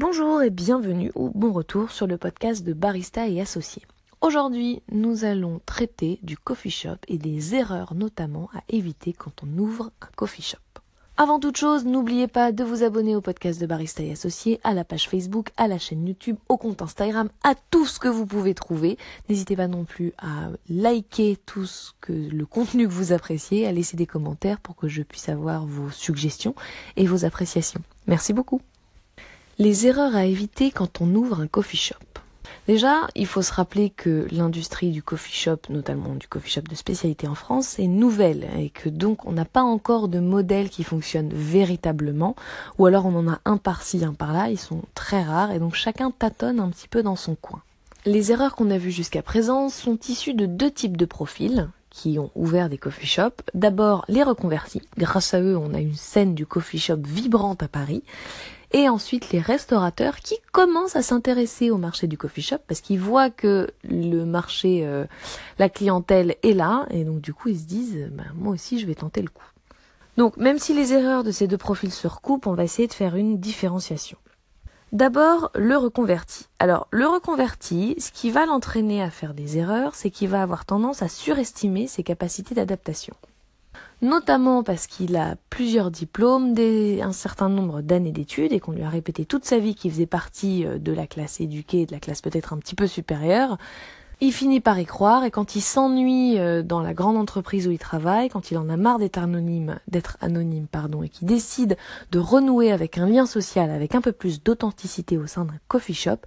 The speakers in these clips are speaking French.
Bonjour et bienvenue ou bon retour sur le podcast de Barista et Associés. Aujourd'hui, nous allons traiter du coffee shop et des erreurs notamment à éviter quand on ouvre un coffee shop. Avant toute chose, n'oubliez pas de vous abonner au podcast de Barista et Associés, à la page Facebook, à la chaîne YouTube, au compte Instagram, à tout ce que vous pouvez trouver. N'hésitez pas non plus à liker tout ce que le contenu que vous appréciez, à laisser des commentaires pour que je puisse avoir vos suggestions et vos appréciations. Merci beaucoup. Les erreurs à éviter quand on ouvre un coffee shop. Déjà, il faut se rappeler que l'industrie du coffee shop, notamment du coffee shop de spécialité en France, est nouvelle et que donc on n'a pas encore de modèle qui fonctionne véritablement, ou alors on en a un par-ci, un par-là, ils sont très rares et donc chacun tâtonne un petit peu dans son coin. Les erreurs qu'on a vues jusqu'à présent sont issues de deux types de profils qui ont ouvert des coffee shops. D'abord les reconvertis. Grâce à eux, on a une scène du coffee shop vibrante à Paris et ensuite les restaurateurs qui commencent à s'intéresser au marché du coffee shop parce qu'ils voient que le marché, euh, la clientèle est là et donc du coup ils se disent bah, moi aussi je vais tenter le coup. Donc même si les erreurs de ces deux profils se recoupent, on va essayer de faire une différenciation. D'abord, le reconverti. Alors, le reconverti, ce qui va l'entraîner à faire des erreurs, c'est qu'il va avoir tendance à surestimer ses capacités d'adaptation notamment parce qu'il a plusieurs diplômes, un certain nombre d'années d'études et qu'on lui a répété toute sa vie qu'il faisait partie euh, de la classe éduquée, de la classe peut-être un petit peu supérieure. Il finit par y croire et quand il s'ennuie euh, dans la grande entreprise où il travaille, quand il en a marre d'être anonyme, d'être anonyme, pardon, et qu'il décide de renouer avec un lien social, avec un peu plus d'authenticité au sein d'un coffee shop,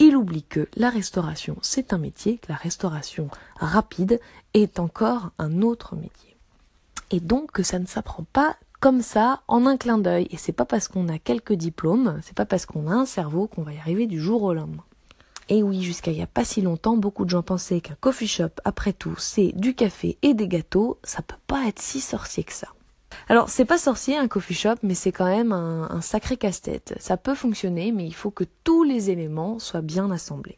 il oublie que la restauration, c'est un métier, que la restauration rapide est encore un autre métier et donc que ça ne s'apprend pas comme ça en un clin d'œil et c'est pas parce qu'on a quelques diplômes, c'est pas parce qu'on a un cerveau qu'on va y arriver du jour au lendemain. Et oui, jusqu'à il y a pas si longtemps, beaucoup de gens pensaient qu'un coffee shop, après tout, c'est du café et des gâteaux, ça peut pas être si sorcier que ça. Alors, c'est pas sorcier un coffee shop, mais c'est quand même un, un sacré casse-tête. Ça peut fonctionner, mais il faut que tous les éléments soient bien assemblés.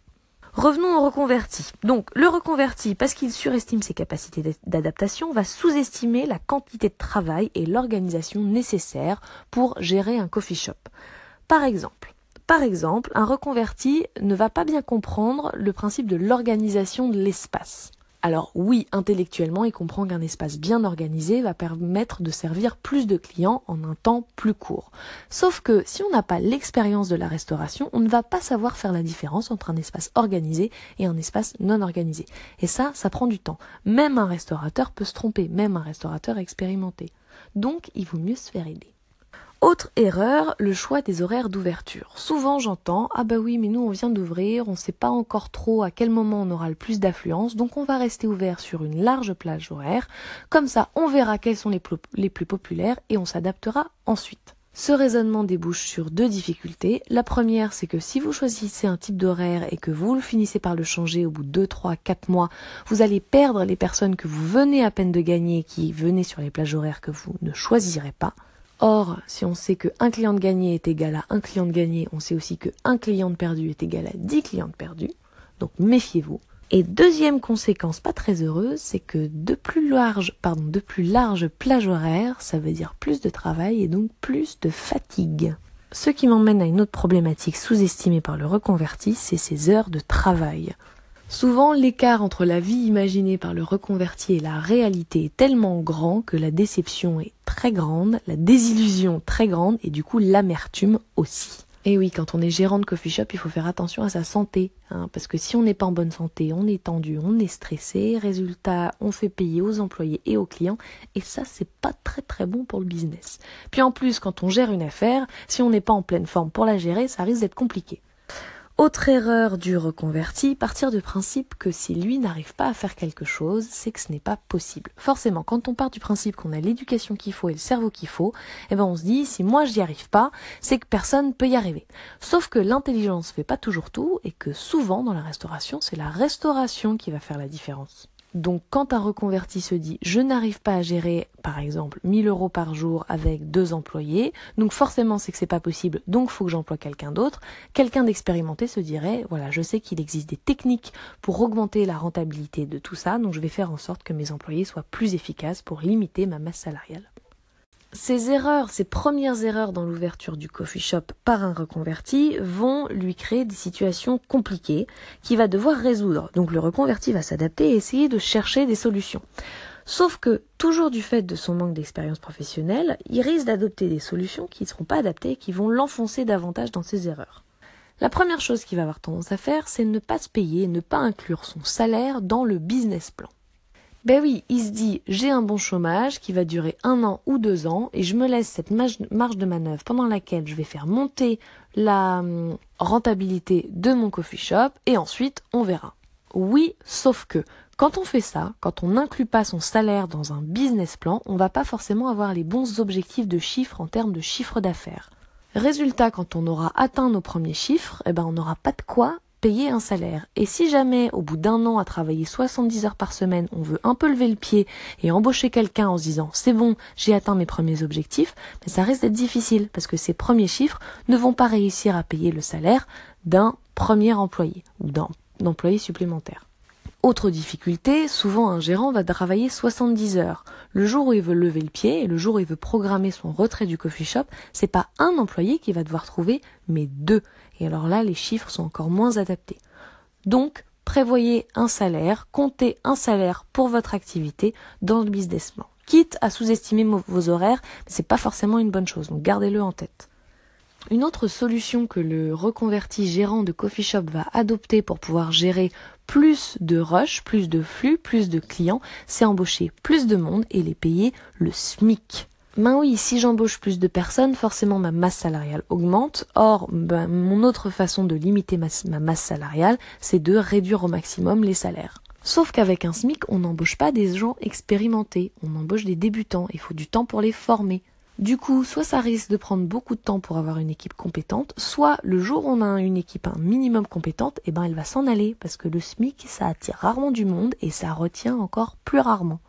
Revenons au reconverti. Donc le reconverti, parce qu'il surestime ses capacités d'adaptation, va sous-estimer la quantité de travail et l'organisation nécessaires pour gérer un coffee shop. Par exemple, par exemple, un reconverti ne va pas bien comprendre le principe de l'organisation de l'espace. Alors oui, intellectuellement, il comprend qu'un espace bien organisé va permettre de servir plus de clients en un temps plus court. Sauf que si on n'a pas l'expérience de la restauration, on ne va pas savoir faire la différence entre un espace organisé et un espace non organisé. Et ça, ça prend du temps. Même un restaurateur peut se tromper, même un restaurateur expérimenté. Donc, il vaut mieux se faire aider. Autre erreur, le choix des horaires d'ouverture. Souvent j'entends Ah bah oui mais nous on vient d'ouvrir, on ne sait pas encore trop à quel moment on aura le plus d'affluence, donc on va rester ouvert sur une large plage horaire, comme ça on verra quels sont les, plus populaires et on s'adaptera ensuite. Ce raisonnement débouche sur deux difficultés. La première, c'est que si vous choisissez un type d'horaire et que vous le finissez par le changer au bout de 2, 3, 4 mois, vous allez perdre les personnes que vous venez à peine de gagner qui venaient sur les plages horaires que vous ne choisirez pas. Or, si on sait qu'un client de gagné est égal à un client de gagné, on sait aussi qu'un client de perdu est égal à 10 clients de perdus. Donc méfiez-vous. Et deuxième conséquence pas très heureuse, c'est que de plus large, pardon, de plus large plage horaire, ça veut dire plus de travail et donc plus de fatigue. Ce qui m'emmène à une autre problématique sous-estimée par le reconverti, c'est ses heures de travail. Souvent, l'écart entre la vie imaginée par le reconverti et la réalité est tellement grand que la déception est très grande, la désillusion très grande et du coup l'amertume aussi. Et oui, quand on est gérant de coffee shop, il faut faire attention à sa santé, hein, parce que si on n'est pas en bonne santé, on est tendu, on est stressé, résultat, on fait payer aux employés et aux clients, et ça, c'est pas très très bon pour le business. Puis en plus, quand on gère une affaire, si on n'est pas en pleine forme pour la gérer, ça risque d'être compliqué. Autre erreur du reconverti, partir du principe que si lui n'arrive pas à faire quelque chose, c'est que ce n'est pas possible. Forcément, quand on part du principe qu'on a l'éducation qu'il faut et le cerveau qu'il faut, eh ben on se dit si moi j'y arrive pas, c'est que personne peut y arriver. Sauf que l'intelligence fait pas toujours tout et que souvent dans la restauration, c'est la restauration qui va faire la différence. Donc quand un reconverti se dit je n'arrive pas à gérer par exemple 1000 euros par jour avec deux employés, donc forcément c'est que c'est pas possible, donc faut que j'emploie quelqu'un d'autre, quelqu'un d'expérimenté se dirait voilà je sais qu'il existe des techniques pour augmenter la rentabilité de tout ça, donc je vais faire en sorte que mes employés soient plus efficaces pour limiter ma masse salariale. Ces erreurs, ces premières erreurs dans l'ouverture du coffee shop par un reconverti vont lui créer des situations compliquées qu'il va devoir résoudre. Donc le reconverti va s'adapter et essayer de chercher des solutions. Sauf que, toujours du fait de son manque d'expérience professionnelle, il risque d'adopter des solutions qui ne seront pas adaptées et qui vont l'enfoncer davantage dans ses erreurs. La première chose qu'il va avoir tendance à faire, c'est ne pas se payer, ne pas inclure son salaire dans le business plan. Ben oui, il se dit j'ai un bon chômage qui va durer un an ou deux ans et je me laisse cette marge de manœuvre pendant laquelle je vais faire monter la hum, rentabilité de mon coffee shop et ensuite on verra. Oui, sauf que quand on fait ça, quand on n'inclut pas son salaire dans un business plan, on va pas forcément avoir les bons objectifs de chiffres en termes de chiffre d'affaires. Résultat, quand on aura atteint nos premiers chiffres, eh ben on n'aura pas de quoi payer un salaire. Et si jamais, au bout d'un an à travailler 70 heures par semaine, on veut un peu lever le pied et embaucher quelqu'un en se disant c'est bon, j'ai atteint mes premiers objectifs, mais ça risque d'être difficile parce que ces premiers chiffres ne vont pas réussir à payer le salaire d'un premier employé ou d'un employé supplémentaire. Autre difficulté, souvent un gérant va travailler 70 heures. Le jour où il veut lever le pied et le jour où il veut programmer son retrait du coffee shop, c'est pas un employé qui va devoir trouver, mais deux. Et alors là, les chiffres sont encore moins adaptés. Donc, prévoyez un salaire, comptez un salaire pour votre activité dans le business plan. Quitte à sous-estimer vos horaires, c'est pas forcément une bonne chose, donc gardez-le en tête. Une autre solution que le reconverti gérant de coffee shop va adopter pour pouvoir gérer plus de rush, plus de flux, plus de clients, c'est embaucher plus de monde et les payer le SMIC. Ben oui, si j'embauche plus de personnes, forcément ma masse salariale augmente. Or, ben, mon autre façon de limiter ma, ma masse salariale, c'est de réduire au maximum les salaires. Sauf qu'avec un SMIC, on n'embauche pas des gens expérimentés, on embauche des débutants, il faut du temps pour les former. Du coup, soit ça risque de prendre beaucoup de temps pour avoir une équipe compétente, soit le jour où on a une équipe un minimum compétente, eh ben elle va s'en aller parce que le SMIC ça attire rarement du monde et ça retient encore plus rarement.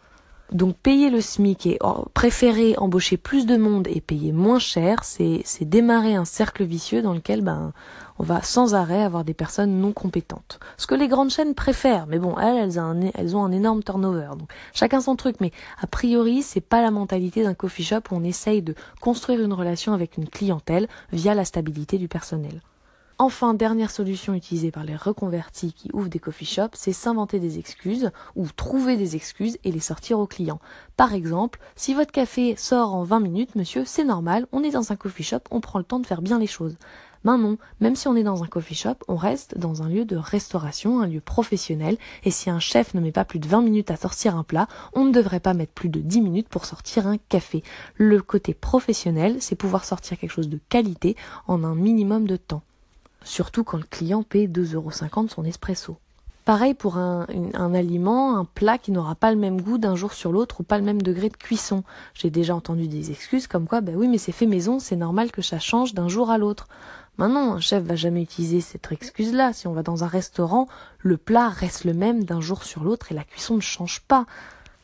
Donc payer le SMIC et préférer embaucher plus de monde et payer moins cher, c'est démarrer un cercle vicieux dans lequel ben on va sans arrêt avoir des personnes non compétentes. Ce que les grandes chaînes préfèrent, mais bon, elles, elles, ont un, elles ont un énorme turnover. Donc chacun son truc, mais a priori, c'est pas la mentalité d'un coffee shop où on essaye de construire une relation avec une clientèle via la stabilité du personnel. Enfin, dernière solution utilisée par les reconvertis qui ouvrent des coffee shops, c'est s'inventer des excuses ou trouver des excuses et les sortir aux clients. Par exemple, si votre café sort en 20 minutes, monsieur, c'est normal, on est dans un coffee shop, on prend le temps de faire bien les choses. Non, même si on est dans un coffee shop, on reste dans un lieu de restauration, un lieu professionnel, et si un chef ne met pas plus de 20 minutes à sortir un plat, on ne devrait pas mettre plus de 10 minutes pour sortir un café. Le côté professionnel, c'est pouvoir sortir quelque chose de qualité en un minimum de temps surtout quand le client paie 2,50€ son espresso. Pareil pour un, aliment, un plat qui n'aura pas le même goût d'un jour sur l'autre ou pas le même degré de cuisson. J'ai déjà entendu des excuses comme quoi, ben oui, mais c'est fait maison, c'est normal que ça change d'un jour à l'autre. Maintenant, un chef va jamais utiliser cette excuse-là. Si on va dans un restaurant, le plat reste le même d'un jour sur l'autre et la cuisson ne change pas.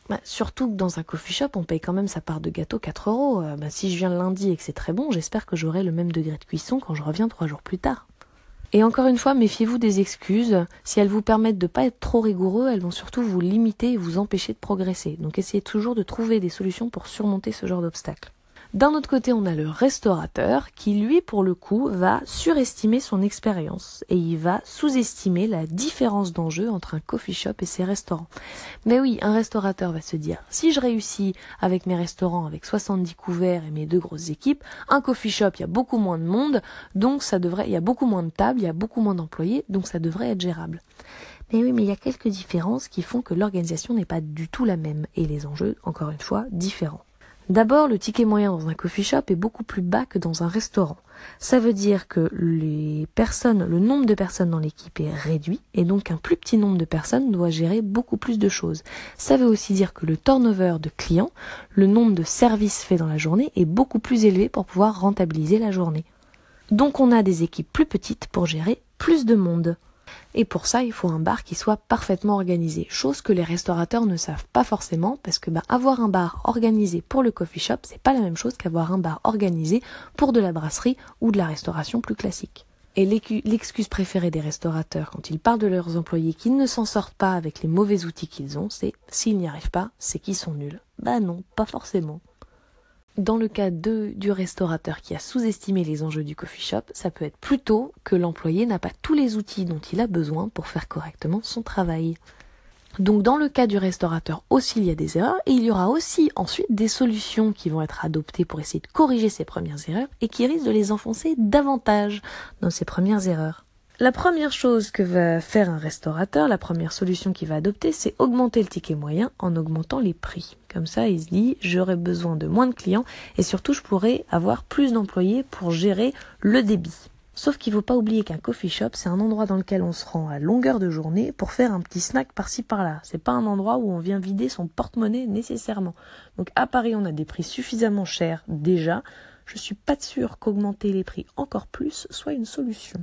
Bah, surtout que dans un coffee shop, on paye quand même sa part de gâteau 4 euros. Euh, bah, si je viens le lundi et que c'est très bon, j'espère que j'aurai le même degré de cuisson quand je reviens trois jours plus tard. Et encore une fois, méfiez-vous des excuses. Si elles vous permettent de ne pas être trop rigoureux, elles vont surtout vous limiter et vous empêcher de progresser. Donc essayez toujours de trouver des solutions pour surmonter ce genre d'obstacles. D'un autre côté, on a le restaurateur qui, lui, pour le coup, va surestimer son expérience et il va sous-estimer la différence d'enjeu entre un coffee shop et ses restaurants. Mais oui, un restaurateur va se dire, si je réussis avec mes restaurants avec 70 couverts et mes deux grosses équipes, un coffee shop, il y a beaucoup moins de monde, donc ça devrait, il y a beaucoup moins de tables, il y a beaucoup moins d'employés, donc ça devrait être gérable. Mais oui, mais il y a quelques différences qui font que l'organisation n'est pas du tout la même et les enjeux, encore une fois, différents. D'abord, le ticket moyen dans un coffee shop est beaucoup plus bas que dans un restaurant. Ça veut dire que le nombre de personnes dans l'équipe est réduit et donc un plus petit nombre de personnes doit gérer beaucoup plus de choses. Ça veut aussi dire que le turnover de clients, le nombre de services faits dans la journée est beaucoup plus élevé pour pouvoir rentabiliser la journée. Donc on a des équipes plus petites pour gérer plus de monde. Et pour ça, il faut un bar qui soit parfaitement organisé, chose que les restaurateurs ne savent pas forcément parce que bah, avoir un bar organisé pour le coffee shop, c'est pas la même chose qu'avoir un bar organisé pour de la brasserie ou de la restauration plus classique. Et l'excuse préférée des restaurateurs quand ils parlent de leurs employés qui ne s'en sortent pas avec les mauvais outils qu'ils ont, c'est s'ils n'y arrivent pas, c'est qu'ils sont nuls. Bah non, pas forcément. Dans le cas du restaurateur qui a sous-estimé les enjeux du coffee shop, ça peut être plutôt que l'employé n'a pas tous les outils dont il a besoin pour faire correctement son travail. Donc dans le cas du restaurateur aussi il y a des erreurs et il y aura aussi ensuite des solutions qui vont être adoptées pour essayer de corriger ces premières erreurs et qui risquent de les enfoncer davantage dans ces premières erreurs. La première chose que va faire un restaurateur, la première solution qu'il va adopter, c'est augmenter le ticket moyen en augmentant les prix. Comme ça, il se dit, j'aurai besoin de moins de clients et surtout, je pourrai avoir plus d'employés pour gérer le débit. Sauf qu'il ne faut pas oublier qu'un coffee shop, c'est un endroit dans lequel on se rend à longueur de journée pour faire un petit snack par-ci par-là. C'est pas un endroit où on vient vider son porte-monnaie nécessairement. Donc à Paris, on a des prix suffisamment chers déjà. Je suis pas sûre qu'augmenter les prix encore plus soit une solution.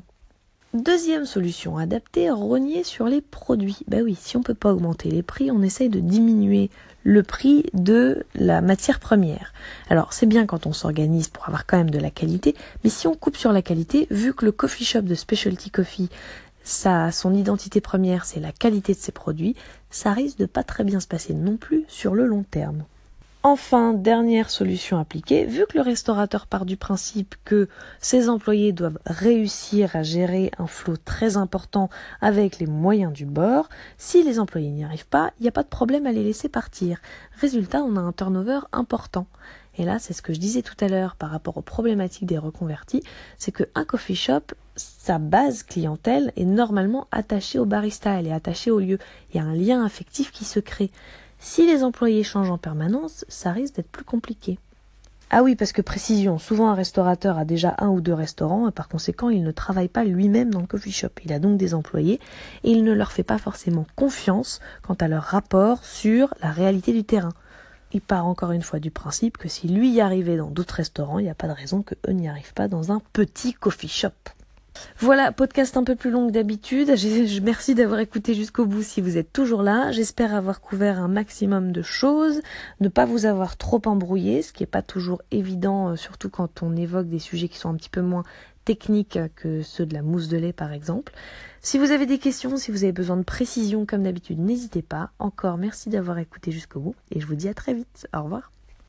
Deuxième solution adaptée, rogner sur les produits. Ben oui, si on ne peut pas augmenter les prix, on essaye de diminuer le prix de la matière première. Alors c'est bien quand on s'organise pour avoir quand même de la qualité, mais si on coupe sur la qualité, vu que le coffee shop de Specialty Coffee, ça, son identité première, c'est la qualité de ses produits, ça risque de pas très bien se passer non plus sur le long terme. Enfin, dernière solution appliquée, vu que le restaurateur part du principe que ses employés doivent réussir à gérer un flot très important avec les moyens du bord, si les employés n'y arrivent pas, il n'y a pas de problème à les laisser partir. Résultat, on a un turnover important. Et là, c'est ce que je disais tout à l'heure par rapport aux problématiques des reconvertis, c'est qu'un coffee shop, sa base clientèle est normalement attachée au barista, elle est attachée au lieu. Il y a un lien affectif qui se crée. Si les employés changent en permanence, ça risque d'être plus compliqué. Ah oui, parce que précision, souvent un restaurateur a déjà un ou deux restaurants et par conséquent il ne travaille pas lui-même dans le coffee shop. Il a donc des employés et il ne leur fait pas forcément confiance quant à leur rapport sur la réalité du terrain. Il part encore une fois du principe que si lui y arrivait dans d'autres restaurants, il n'y a pas de raison que eux n'y arrivent pas dans un petit coffee shop. Voilà, podcast un peu plus long que d'habitude. Merci d'avoir écouté jusqu'au bout si vous êtes toujours là. J'espère avoir couvert un maximum de choses, ne pas vous avoir trop embrouillé, ce qui n'est pas toujours évident, euh, surtout quand on évoque des sujets qui sont un petit peu moins techniques que ceux de la mousse de lait par exemple. Si vous avez des questions, si vous avez besoin de précision comme d'habitude, n'hésitez pas. Encore merci d'avoir écouté jusqu'au bout et je vous dis à très vite. Au revoir.